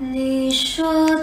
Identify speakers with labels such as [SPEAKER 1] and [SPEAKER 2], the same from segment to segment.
[SPEAKER 1] 你说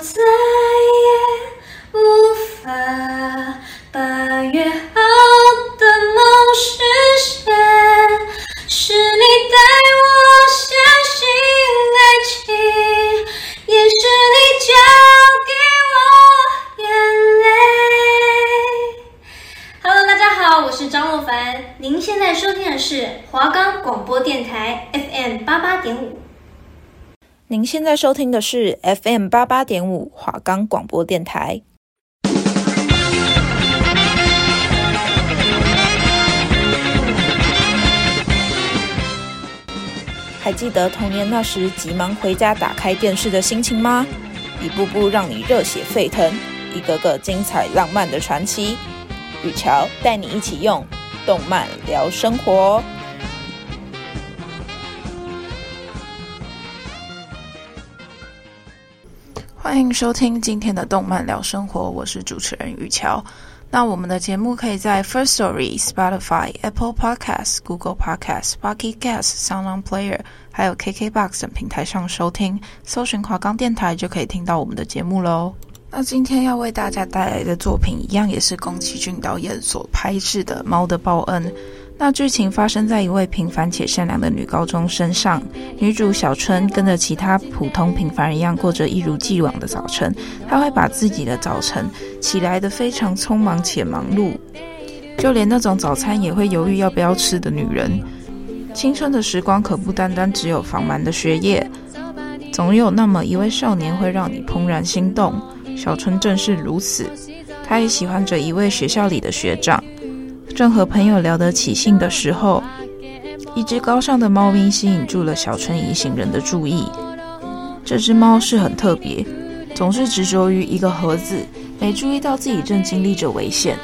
[SPEAKER 1] 现在收听的是 FM 八八点五
[SPEAKER 2] 华冈广播电台。还记得童年那时急忙回家打开电视的心情吗？一步步让你热血沸腾，一个个精彩浪漫的传奇。雨乔带你一起用动漫聊生活。欢迎收听今天的动漫聊生活，我是主持人雨乔。那我们的节目可以在 First Story、Spotify、Apple Podcasts、Google Podcasts、Pocket Casts、SoundOn Player，还有 KKBox 等平台上收听，搜寻华冈电台就可以听到我们的节目喽。那今天要为大家带来的作品，一样也是宫崎骏导演所拍摄的《猫的报恩》。那剧情发生在一位平凡且善良的女高中身上，女主小春跟着其他普通平凡人一样过着一如既往的早晨。她会把自己的早晨起来得非常匆忙且忙碌，就连那种早餐也会犹豫要不要吃的女人。青春的时光可不单单只有繁忙的学业，总有那么一位少年会让你怦然心动。小春正是如此，她也喜欢着一位学校里的学长。正和朋友聊得起兴的时候，一只高尚的猫咪吸引住了小春一行人的注意。这只猫是很特别，总是执着于一个盒子，没注意到自己正经历着危险。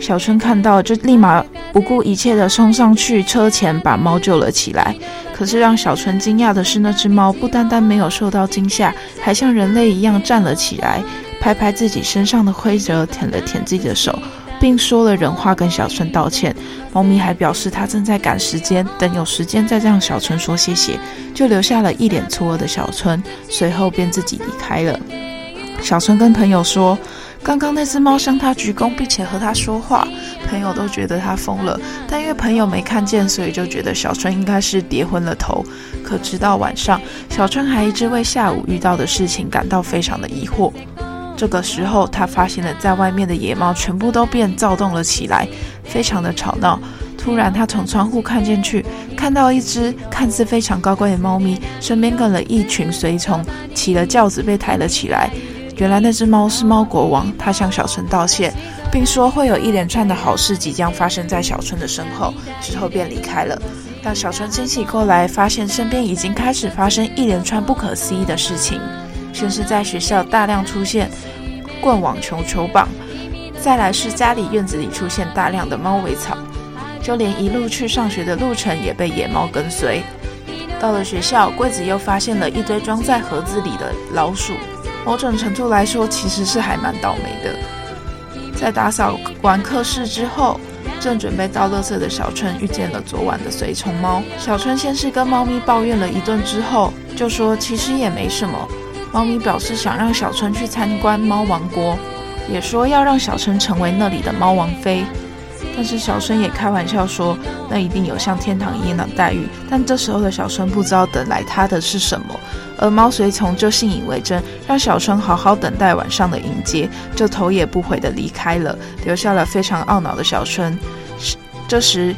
[SPEAKER 2] 小春看到，就立马不顾一切地冲上去车前，把猫救了起来。可是让小春惊讶的是，那只猫不单单没有受到惊吓，还像人类一样站了起来，拍拍自己身上的灰尘，舔了舔自己的手。并说了人话跟小春道歉，猫咪还表示它正在赶时间，等有时间再让小春说谢谢，就留下了一脸错愕的小春，随后便自己离开了。小春跟朋友说，刚刚那只猫向他鞠躬，并且和他说话，朋友都觉得他疯了，但因为朋友没看见，所以就觉得小春应该是跌昏了头。可直到晚上，小春还一直为下午遇到的事情感到非常的疑惑。这个时候，他发现了在外面的野猫全部都变躁动了起来，非常的吵闹。突然，他从窗户看进去，看到一只看似非常高贵的猫咪，身边跟了一群随从，骑了轿子被抬了起来。原来那只猫是猫国王，他向小春道谢，并说会有一连串的好事即将发生在小春的身后，之后便离开了。当小春惊醒过来，发现身边已经开始发生一连串不可思议的事情。先是在学校大量出现棍网球球棒，再来是家里院子里出现大量的猫尾草，就连一路去上学的路程也被野猫跟随。到了学校，柜子又发现了一堆装在盒子里的老鼠。某种程度来说，其实是还蛮倒霉的。在打扫完课室之后，正准备倒垃圾的小春遇见了昨晚的随从猫。小春先是跟猫咪抱怨了一顿之后，就说其实也没什么。猫咪表示想让小春去参观猫王国，也说要让小春成为那里的猫王妃。但是小春也开玩笑说，那一定有像天堂一样的待遇。但这时候的小春不知道等来他的是什么，而猫随从就信以为真，让小春好好等待晚上的迎接，就头也不回地离开了，留下了非常懊恼的小春。这时，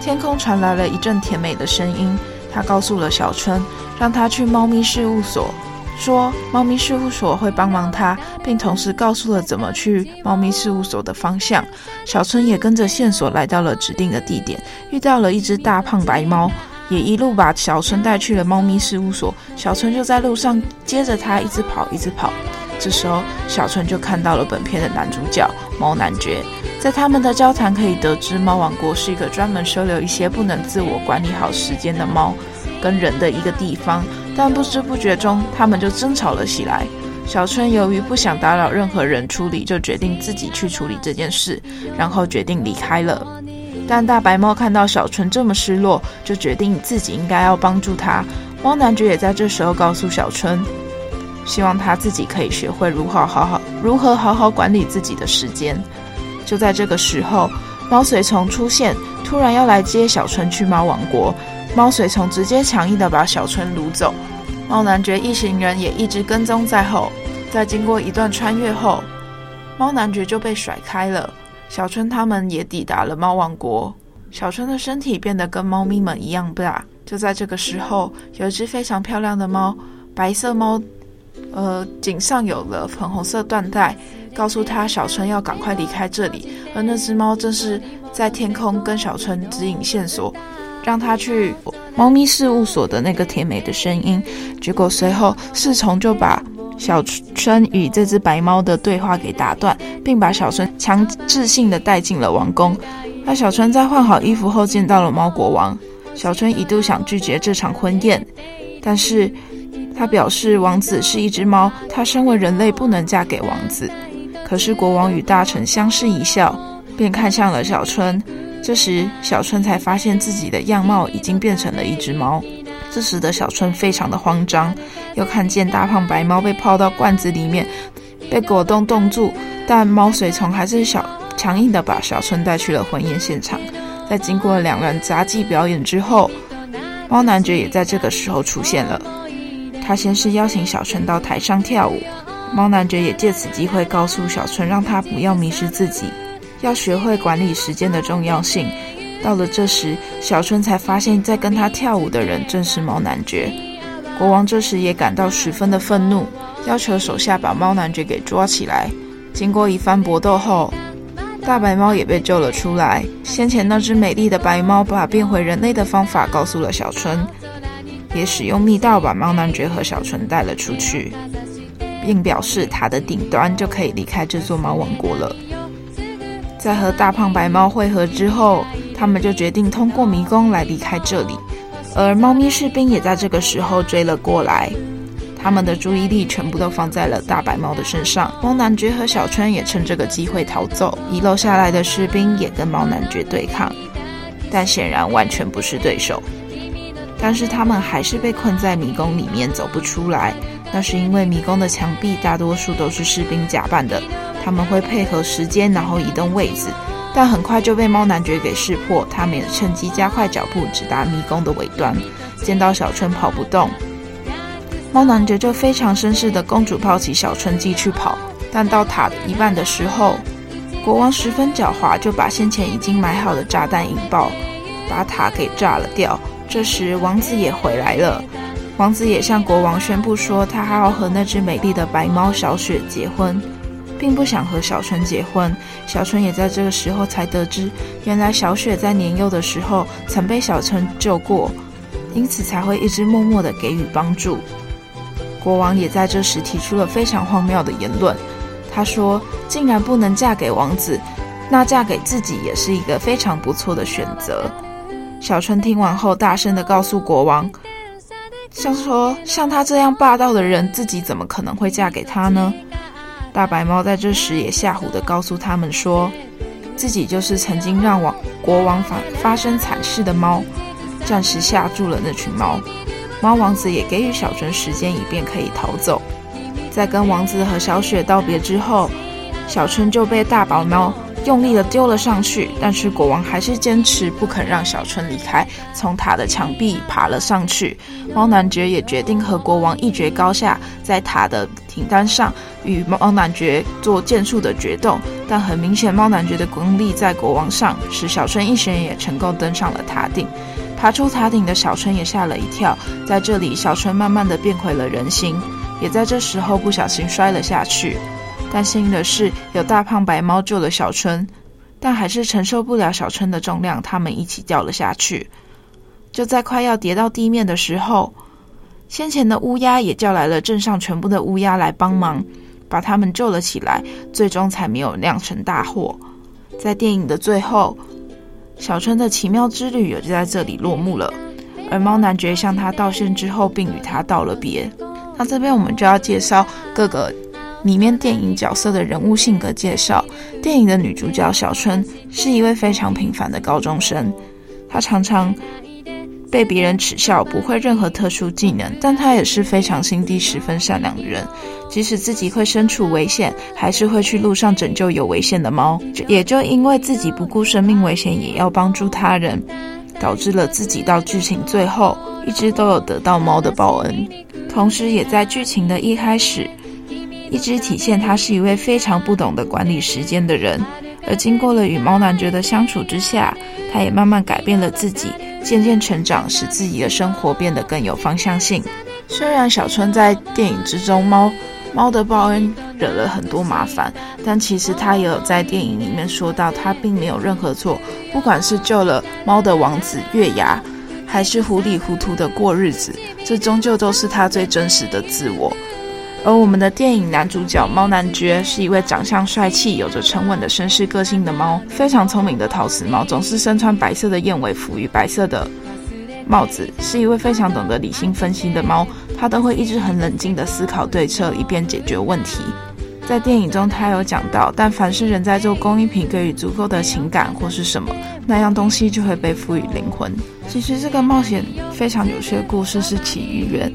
[SPEAKER 2] 天空传来了一阵甜美的声音，他告诉了小春，让他去猫咪事务所。说猫咪事务所会帮忙他，并同时告诉了怎么去猫咪事务所的方向。小春也跟着线索来到了指定的地点，遇到了一只大胖白猫，也一路把小春带去了猫咪事务所。小春就在路上接着他一直跑，一直跑。这时候，小春就看到了本片的男主角猫男爵，在他们的交谈可以得知，猫王国是一个专门收留一些不能自我管理好时间的猫跟人的一个地方。但不知不觉中，他们就争吵了起来。小春由于不想打扰任何人处理，就决定自己去处理这件事，然后决定离开了。但大白猫看到小春这么失落，就决定自己应该要帮助他。猫男爵也在这时候告诉小春，希望他自己可以学会如何好好如何好好管理自己的时间。就在这个时候，猫随从出现，突然要来接小春去猫王国。猫随从直接强硬的把小春掳走，猫男爵一行人也一直跟踪在后。在经过一段穿越后，猫男爵就被甩开了。小春他们也抵达了猫王国。小春的身体变得跟猫咪们一样大。就在这个时候，有一只非常漂亮的猫，白色猫，呃，颈上有了粉红色缎带，告诉他小春要赶快离开这里。而那只猫正是在天空跟小春指引线索。让他去猫咪事务所的那个甜美的声音，结果随后侍从就把小春与这只白猫的对话给打断，并把小春强制性的带进了王宫。那小春在换好衣服后见到了猫国王，小春一度想拒绝这场婚宴，但是他表示王子是一只猫，他身为人类不能嫁给王子。可是国王与大臣相视一笑，便看向了小春。这时，小春才发现自己的样貌已经变成了一只猫。这时的小春非常的慌张，又看见大胖白猫被泡到罐子里面，被果冻冻住。但猫随从还是小强硬的把小春带去了婚宴现场。在经过两人杂技表演之后，猫男爵也在这个时候出现了。他先是邀请小春到台上跳舞，猫男爵也借此机会告诉小春，让他不要迷失自己。要学会管理时间的重要性。到了这时，小春才发现，在跟他跳舞的人正是猫男爵。国王这时也感到十分的愤怒，要求手下把猫男爵给抓起来。经过一番搏斗后，大白猫也被救了出来。先前那只美丽的白猫把变回人类的方法告诉了小春，也使用密道把猫男爵和小春带了出去，并表示塔的顶端就可以离开这座猫王国了。在和大胖白猫会合之后，他们就决定通过迷宫来离开这里。而猫咪士兵也在这个时候追了过来，他们的注意力全部都放在了大白猫的身上。猫男爵和小春也趁这个机会逃走，遗留下来的士兵也跟猫男爵对抗，但显然完全不是对手。但是他们还是被困在迷宫里面，走不出来。那是因为迷宫的墙壁大多数都是士兵假扮的。他们会配合时间，然后移动位置，但很快就被猫男爵给识破。他们也趁机加快脚步，直达迷宫的尾端。见到小春跑不动，猫男爵就非常绅士的公主抱起小春继续跑。但到塔一半的时候，国王十分狡猾，就把先前已经买好的炸弹引爆，把塔给炸了掉。这时王子也回来了，王子也向国王宣布说，他还要和那只美丽的白猫小雪结婚。并不想和小春结婚，小春也在这个时候才得知，原来小雪在年幼的时候曾被小春救过，因此才会一直默默的给予帮助。国王也在这时提出了非常荒谬的言论，他说：“竟然不能嫁给王子，那嫁给自己也是一个非常不错的选择。”小春听完后，大声的告诉国王：“像说像他这样霸道的人，自己怎么可能会嫁给他呢？”大白猫在这时也吓唬地告诉他们说，自己就是曾经让王国王发发生惨事的猫，暂时吓住了那群猫。猫王子也给予小春时间，以便可以逃走。在跟王子和小雪道别之后，小春就被大白猫用力地丢了上去，但是国王还是坚持不肯让小春离开，从塔的墙壁爬了上去。猫男爵也决定和国王一决高下，在塔的顶端上与猫男爵做剑术的决斗。但很明显，猫男爵的功力在国王上，使小春一行也成功登上了塔顶。爬出塔顶的小春也吓了一跳，在这里，小春慢慢的变回了人形，也在这时候不小心摔了下去。但幸运的是，有大胖白猫救了小春，但还是承受不了小春的重量，他们一起掉了下去。就在快要跌到地面的时候，先前的乌鸦也叫来了镇上全部的乌鸦来帮忙，把他们救了起来，最终才没有酿成大祸。在电影的最后，小春的奇妙之旅也就在这里落幕了。而猫男爵向他道歉之后，并与他道了别。那这边我们就要介绍各个。里面电影角色的人物性格介绍：电影的女主角小春是一位非常平凡的高中生，她常常被别人耻笑，不会任何特殊技能，但他也是非常心地十分善良的人。即使自己会身处危险，还是会去路上拯救有危险的猫。也就因为自己不顾生命危险，也要帮助他人，导致了自己到剧情最后一直都有得到猫的报恩。同时，也在剧情的一开始，一直体现他是一位非常不懂得管理时间的人。而经过了与猫男爵的相处之下，他也慢慢改变了自己，渐渐成长，使自己的生活变得更有方向性。虽然小春在电影之中猫猫的报恩惹了很多麻烦，但其实他也有在电影里面说到，他并没有任何错。不管是救了猫的王子月牙，还是糊里糊涂的过日子，这终究都是他最真实的自我。而我们的电影男主角猫男爵是一位长相帅气、有着沉稳的绅士个性的猫，非常聪明的陶瓷猫，总是身穿白色的燕尾服与白色的帽子，是一位非常懂得理性分析的猫。他都会一直很冷静地思考对策，以便解决问题。在电影中，他有讲到，但凡是人在做工艺品，给予足够的情感或是什么，那样东西就会被赋予灵魂。其实这个冒险非常有趣的故事是起于源，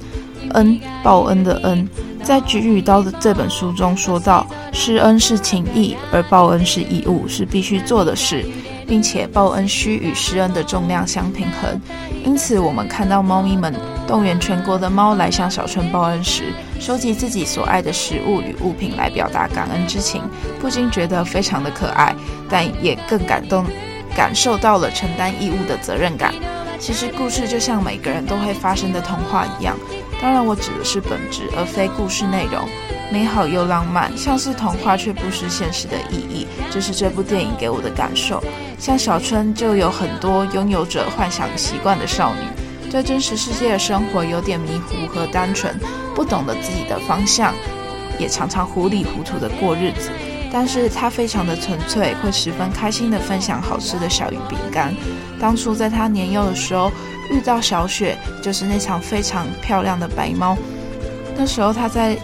[SPEAKER 2] 恩，报恩的恩。在《菊与刀》的这本书中说到，施恩是情义，而报恩是义务，是必须做的事，并且报恩需与施恩的重量相平衡。因此，我们看到猫咪们动员全国的猫来向小春报恩时，收集自己所爱的食物与物品来表达感恩之情，不禁觉得非常的可爱，但也更感动，感受到了承担义务的责任感。其实，故事就像每个人都会发生的童话一样。当然，我指的是本质，而非故事内容。美好又浪漫，像是童话，却不失现实的意义。这是这部电影给我的感受。像小春，就有很多拥有着幻想习惯的少女，对真实世界的生活有点迷糊和单纯，不懂得自己的方向，也常常糊里糊涂的过日子。但是她非常的纯粹，会十分开心的分享好吃的小鱼饼干。当初在她年幼的时候。遇到小雪，就是那场非常漂亮的白猫。那时候，它在，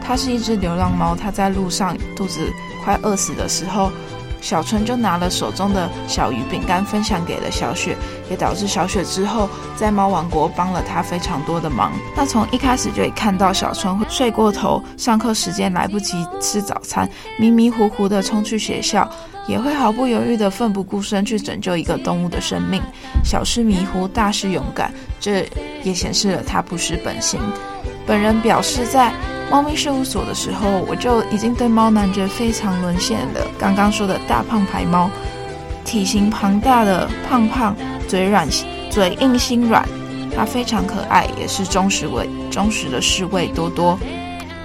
[SPEAKER 2] 它是一只流浪猫，它在路上肚子快饿死的时候，小春就拿了手中的小鱼饼干分享给了小雪，也导致小雪之后在猫王国帮了他非常多的忙。那从一开始就可以看到小春会睡过头，上课时间来不及吃早餐，迷迷糊糊的冲去学校。也会毫不犹豫地奋不顾身去拯救一个动物的生命，小事迷糊，大事勇敢，这也显示了他不失本心。本人表示，在猫咪事务所的时候，我就已经对猫男爵非常沦陷了。刚刚说的大胖白猫，体型庞大的胖胖，嘴软，嘴硬心软，它非常可爱，也是忠实为忠实的侍卫多多，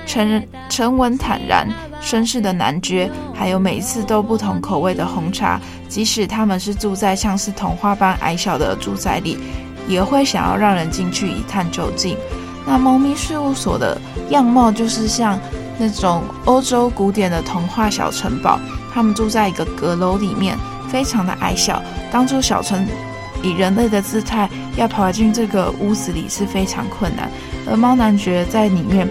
[SPEAKER 2] 沉沉稳坦然。绅士的男爵，还有每次都不同口味的红茶，即使他们是住在像是童话般矮小的住宅里，也会想要让人进去一探究竟。那猫咪事务所的样貌就是像那种欧洲古典的童话小城堡，他们住在一个阁楼里面，非常的矮小。当初小城以人类的姿态要跑进这个屋子里是非常困难，而猫男爵在里面。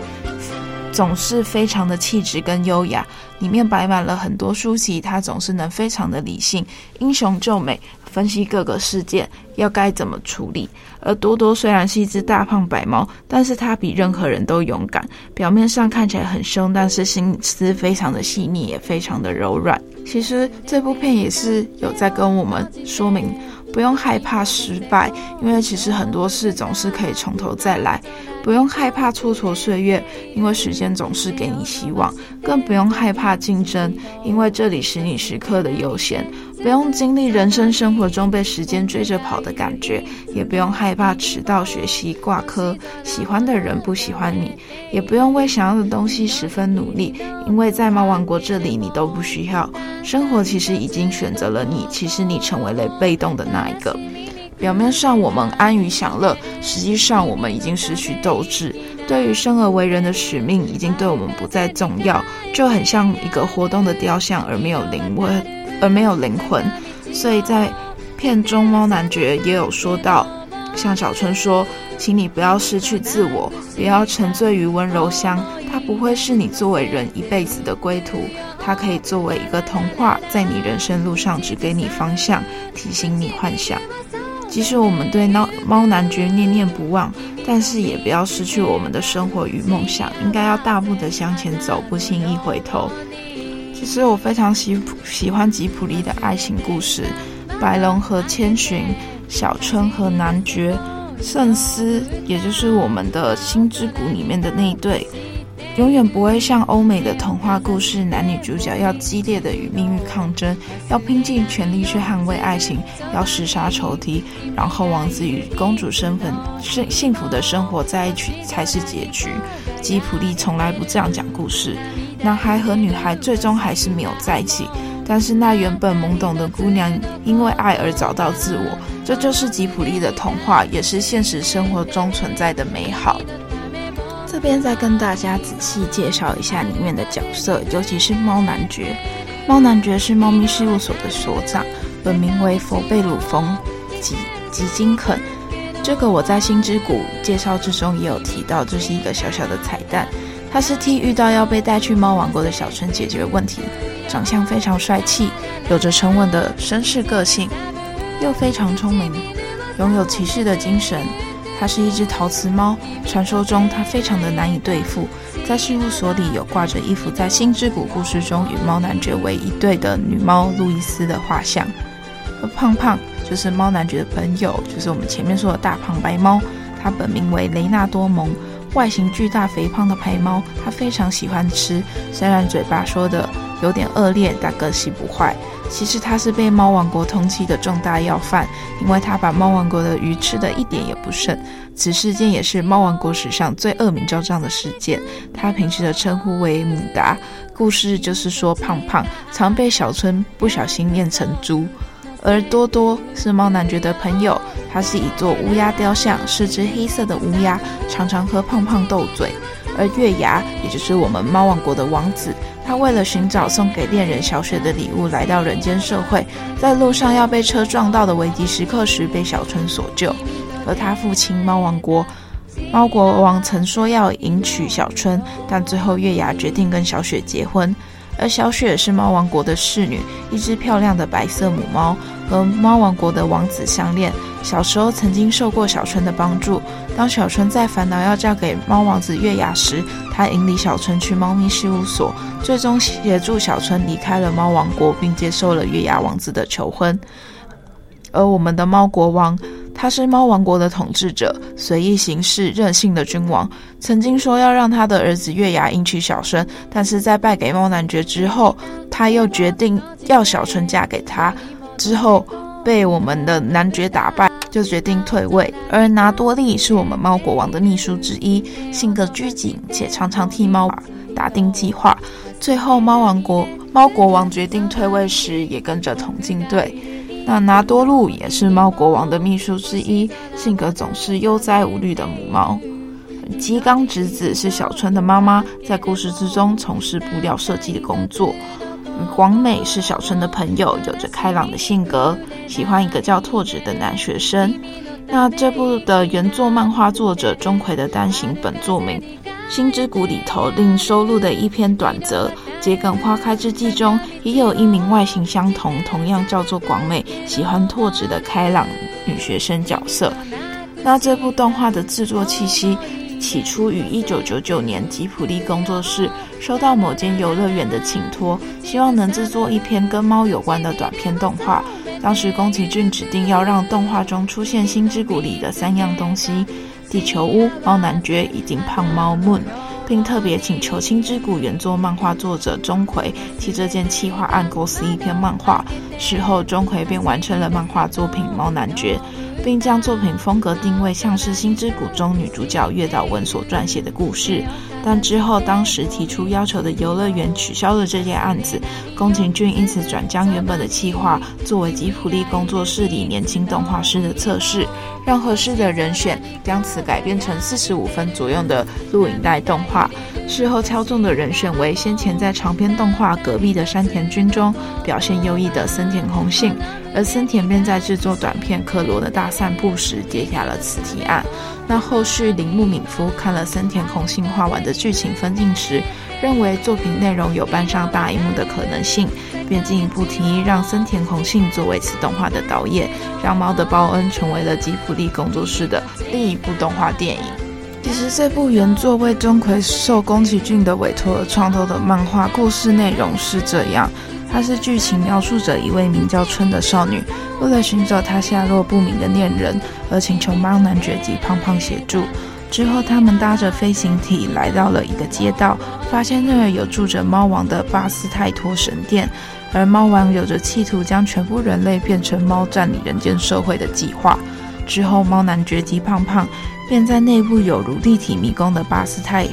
[SPEAKER 2] 总是非常的气质跟优雅，里面摆满了很多书籍，他总是能非常的理性，英雄救美，分析各个事件要该怎么处理。而多多虽然是一只大胖白猫，但是他比任何人都勇敢。表面上看起来很凶，但是心思非常的细腻，也非常的柔软。其实这部片也是有在跟我们说明。不用害怕失败，因为其实很多事总是可以从头再来。不用害怕蹉跎岁月，因为时间总是给你希望。更不用害怕竞争，因为这里是你时刻的悠闲。不用经历人生生活中被时间追着跑的感觉，也不用害怕迟到、学习挂科，喜欢的人不喜欢你，也不用为想要的东西十分努力，因为在猫王国这里你都不需要。生活其实已经选择了你，其实你成为了被动的那一个。表面上我们安于享乐，实际上我们已经失去斗志。对于生而为人的使命，已经对我们不再重要，就很像一个活动的雕像，而没有灵魂。而没有灵魂，所以在片中，猫男爵也有说到，向小春说：“请你不要失去自我，不要沉醉于温柔乡，它不会是你作为人一辈子的归途，它可以作为一个童话，在你人生路上指给你方向，提醒你幻想。”即使我们对猫猫男爵念念不忘，但是也不要失去我们的生活与梦想，应该要大步的向前走，不轻易回头。其实我非常喜喜欢吉普力的爱情故事，白龙和千寻，小春和男爵，圣斯，也就是我们的心之谷里面的那一对。永远不会像欧美的童话故事，男女主角要激烈的与命运抗争，要拼尽全力去捍卫爱情，要厮杀仇敌，然后王子与公主身份幸幸福的生活在一起才是结局。吉普力从来不这样讲故事，男孩和女孩最终还是没有在一起，但是那原本懵懂的姑娘因为爱而找到自我，这就是吉普力的童话，也是现实生活中存在的美好。这边再跟大家仔细介绍一下里面的角色，尤其是猫男爵。猫男爵是猫咪事务所的所长，本名为佛贝鲁冯吉吉金肯。这个我在星之谷介绍之中也有提到，这是一个小小的彩蛋。他是替遇到要被带去猫王国的小春解决问题，长相非常帅气，有着沉稳的绅士个性，又非常聪明，拥有骑士的精神。它是一只陶瓷猫，传说中它非常的难以对付。在事务所里有挂着一幅在《星之谷》故事中与猫男爵为一对的女猫路易斯的画像。而胖胖就是猫男爵的朋友，就是我们前面说的大胖白猫，它本名为雷纳多蒙，外形巨大肥胖的白猫，它非常喜欢吃，虽然嘴巴说的有点恶劣，但个性不坏。其实它是被猫王国通缉的重大要犯，因为它把猫王国的鱼吃得一点也不剩。此事件也是猫王国史上最恶名昭彰的事件。它平时的称呼为姆达。故事就是说，胖胖常被小春不小心念成猪。而多多是猫男爵的朋友，他是一座乌鸦雕像，是只黑色的乌鸦，常常和胖胖斗嘴。而月牙，也就是我们猫王国的王子。他为了寻找送给恋人小雪的礼物，来到人间社会，在路上要被车撞到的危急时刻时，被小春所救。而他父亲猫王国猫国王曾说要迎娶小春，但最后月牙决定跟小雪结婚。而小雪是猫王国的侍女，一只漂亮的白色母猫，和猫王国的王子相恋。小时候曾经受过小春的帮助。当小春在烦恼要嫁给猫王子月牙时，他引领小春去猫咪事务所，最终协助小春离开了猫王国，并接受了月牙王子的求婚。而我们的猫国王。他是猫王国的统治者，随意行事、任性的君王。曾经说要让他的儿子月牙迎娶小春，但是在败给猫男爵之后，他又决定要小春嫁给他。之后被我们的男爵打败，就决定退位。而拿多利是我们猫国王的秘书之一，性格拘谨，且常常替猫打定计划。最后，猫王国猫国王决定退位时，也跟着同进队。那拿多路也是猫国王的秘书之一，性格总是悠哉无虑的母猫。吉冈直子是小春的妈妈，在故事之中从事布料设计的工作。广美是小春的朋友，有着开朗的性格，喜欢一个叫拓子的男学生。那这部的原作漫画作者钟馗的单行本作名《心之谷》里头另收录的一篇短则。桔梗花开之际中，也有一名外形相同、同样叫做广美、喜欢拓殖的开朗女学生角色。那这部动画的制作气息，起初于一九九九年，吉卜力工作室收到某间游乐园的请托，希望能制作一篇跟猫有关的短片动画。当时宫崎骏指定要让动画中出现《心之谷》里的三样东西：地球屋、猫男爵以及胖猫 Moon。并特别请求《星之谷》原作漫画作者钟馗替这件企划案构思一篇漫画。事后，钟馗便完成了漫画作品《猫男爵》，并将作品风格定位像是《星之谷》中女主角月岛文所撰写的故事。但之后，当时提出要求的游乐园取消了这件案子，宫崎骏因此转将原本的企划作为吉卜力工作室里年轻动画师的测试。让合适的人选将此改编成四十五分左右的录影带动画。事后挑中的人选为先前在长篇动画《隔壁的山田君》中表现优异的森田弘信，而森田便在制作短片《克罗的大散步》时接下了此提案。那后续铃木敏夫看了森田弘信画完的剧情分镜时，认为作品内容有搬上大荧幕的可能性，便进一步提议让森田弘幸作为此动画的导演，让《猫的报恩》成为了吉卜力工作室的另一部动画电影。其实这部原作为钟馗受宫崎骏的委托而创作的漫画故事内容是这样。它是剧情描述着一位名叫春的少女，为了寻找她下落不明的恋人，而请求猫男爵及胖胖协助。之后，他们搭着飞行体来到了一个街道，发现那儿有住着猫王的巴斯泰托神殿，而猫王有着企图将全部人类变成猫，占领人间社会的计划。之后，猫男爵及胖胖便在内部有如立体迷宫的巴斯泰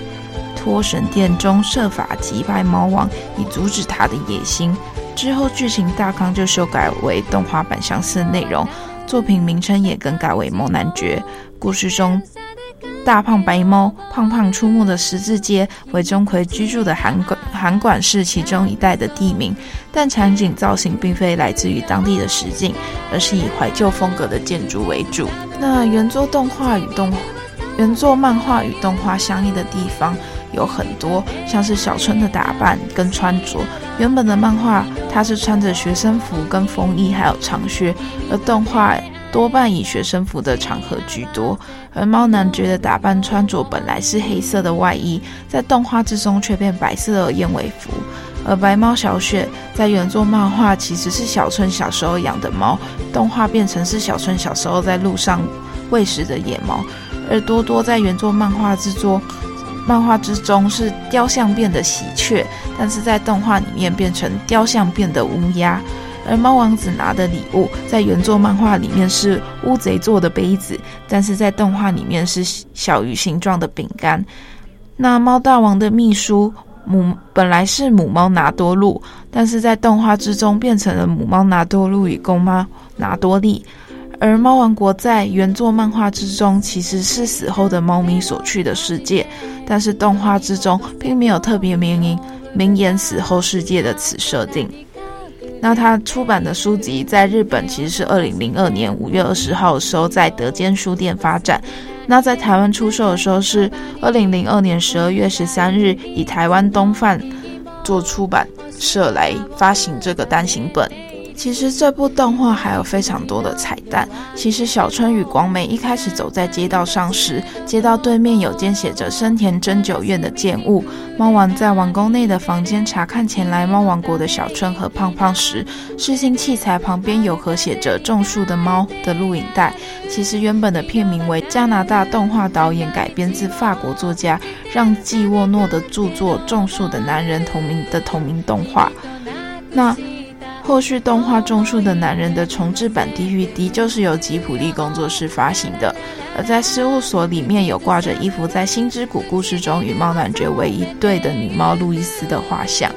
[SPEAKER 2] 托神殿中设法击败猫王，以阻止他的野心。之后剧情大纲就修改为动画版相似的内容，作品名称也更改为《猫男爵》。故事中，大胖白猫胖胖出没的十字街为钟馗居住的函馆函馆是其中一带的地名，但场景造型并非来自于当地的实景，而是以怀旧风格的建筑为主。那原作动画与动原作漫画与动画相异的地方。有很多，像是小春的打扮跟穿着。原本的漫画，他是穿着学生服跟风衣，还有长靴；而动画多半以学生服的场合居多。而猫男爵的打扮穿着本来是黑色的外衣，在动画之中却变白色的燕尾服。而白猫小雪在原作漫画其实是小春小时候养的猫，动画变成是小春小时候在路上喂食的野猫。而多多在原作漫画制作。漫画之中是雕像变的喜鹊，但是在动画里面变成雕像变的乌鸦。而猫王子拿的礼物在原作漫画里面是乌贼做的杯子，但是在动画里面是小鱼形状的饼干。那猫大王的秘书母本来是母猫拿多露，但是在动画之中变成了母猫拿多露与公猫拿多利。而猫王国在原作漫画之中其实是死后的猫咪所去的世界，但是动画之中并没有特别明言明言死后世界的此设定。那他出版的书籍在日本其实是二零零二年五月二十号的时候在德间书店发展，那在台湾出售的时候是二零零二年十二月十三日以台湾东贩做出版社来发行这个单行本。其实这部动画还有非常多的彩蛋。其实小春与广美一开始走在街道上时，街道对面有间写着深田真酒院的建物。猫王在王宫内的房间查看前来猫王国的小春和胖胖时，视听器材旁边有盒写着《种树的猫》的录影带。其实原本的片名为加拿大动画导演改编自法国作家让·季沃诺的著作《种树的男人》同名的同名动画。那。后续动画《种树的男人》的重置版 DVD 就是由吉普力工作室发行的，而在事务所里面有挂着一幅在《星之谷》故事中与猫男爵为一对的女猫路易斯的画像。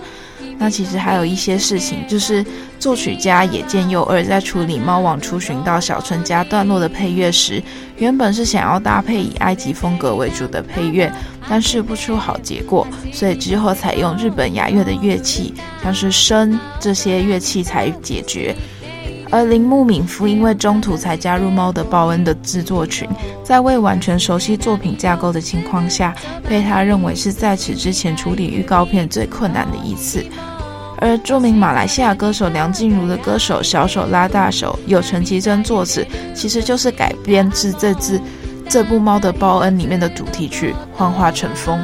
[SPEAKER 2] 那其实还有一些事情，就是作曲家野见佑二在处理《猫王出巡到小春家》段落的配乐时，原本是想要搭配以埃及风格为主的配乐，但是不出好结果，所以之后采用日本雅乐的乐器，像是笙这些乐器才解决。而铃木敏夫因为中途才加入《猫的报恩》的制作群，在未完全熟悉作品架构的情况下，被他认为是在此之前处理预告片最困难的一次。而著名马来西亚歌手梁静茹的歌手小手拉大手，由陈绮贞作词，其实就是改编自这支这部《猫的报恩》里面的主题曲《幻化成风》。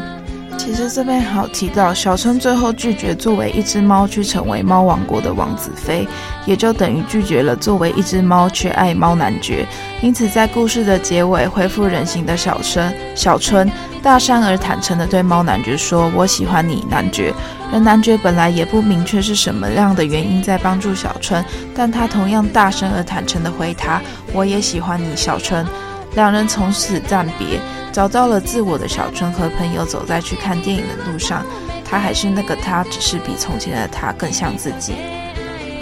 [SPEAKER 2] 其实这边好提到，小春最后拒绝作为一只猫去成为猫王国的王子妃，也就等于拒绝了作为一只猫去爱猫男爵。因此，在故事的结尾，恢复人形的小春，小春大善而坦诚地对猫男爵说：“我喜欢你，男爵。”而男爵本来也不明确是什么样的原因在帮助小春，但他同样大声而坦诚地回答：“我也喜欢你，小春。”两人从此暂别。找到了自我的小春和朋友走在去看电影的路上，他还是那个他，只是比从前的他更像自己。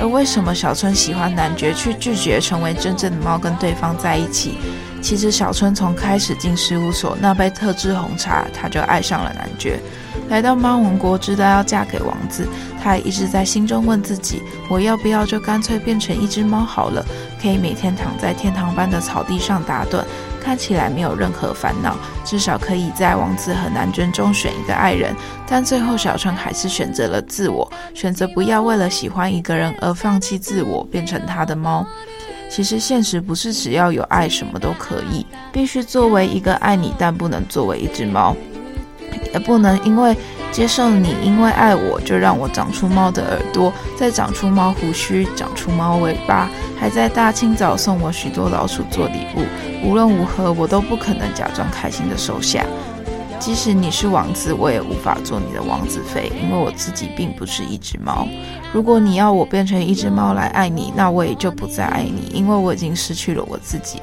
[SPEAKER 2] 而为什么小春喜欢男爵，却拒绝成为真正的猫跟对方在一起？其实小春从开始进事务所那杯特制红茶，他就爱上了男爵。来到猫王国，知道要嫁给王子，他一直在心中问自己：我要不要就干脆变成一只猫好了？可以每天躺在天堂般的草地上打盹，看起来没有任何烦恼，至少可以在王子和男爵中选一个爱人。但最后，小春还是选择了自我，选择不要为了喜欢一个人而放弃自我，变成他的猫。其实现实不是只要有爱什么都可以，必须作为一个爱你但不能作为一只猫，也不能因为接受你因为爱我就让我长出猫的耳朵，再长出猫胡须，长出猫尾巴，还在大清早送我许多老鼠做礼物。无论如何，我都不可能假装开心的收下。即使你是王子，我也无法做你的王子妃，因为我自己并不是一只猫。如果你要我变成一只猫来爱你，那我也就不再爱你，因为我已经失去了我自己，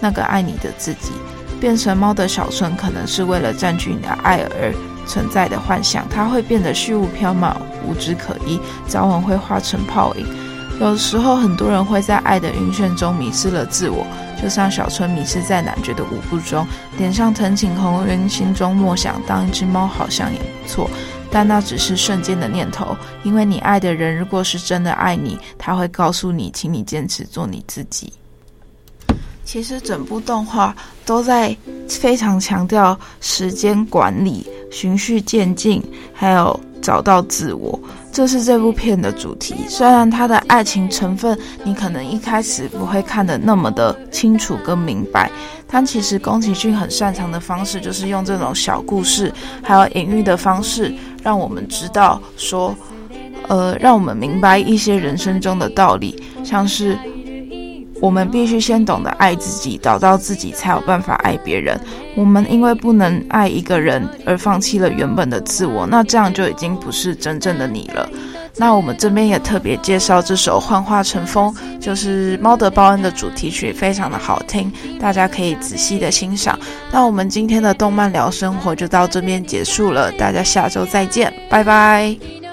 [SPEAKER 2] 那个爱你的自己。变成猫的小春可能是为了占据你的爱而存在的幻想，它会变得虚无缥缈、无枝可依，早晚会化成泡影。有时候，很多人会在爱的晕眩中迷失了自我。就像小春迷失在男爵的舞步中，脸上腾起红晕，心中默想：当一只猫好像也不错。但那只是瞬间的念头，因为你爱的人如果是真的爱你，他会告诉你，请你坚持做你自己。其实整部动画都在非常强调时间管理、循序渐进，还有找到自我。这是这部片的主题，虽然它的爱情成分你可能一开始不会看得那么的清楚跟明白，但其实宫崎骏很擅长的方式就是用这种小故事还有隐喻的方式，让我们知道说，呃，让我们明白一些人生中的道理，像是。我们必须先懂得爱自己，找到自己，才有办法爱别人。我们因为不能爱一个人而放弃了原本的自我，那这样就已经不是真正的你了。那我们这边也特别介绍这首《幻化成风》，就是《猫的报恩》的主题曲，非常的好听，大家可以仔细的欣赏。那我们今天的动漫聊生活就到这边结束了，大家下周再见，拜拜。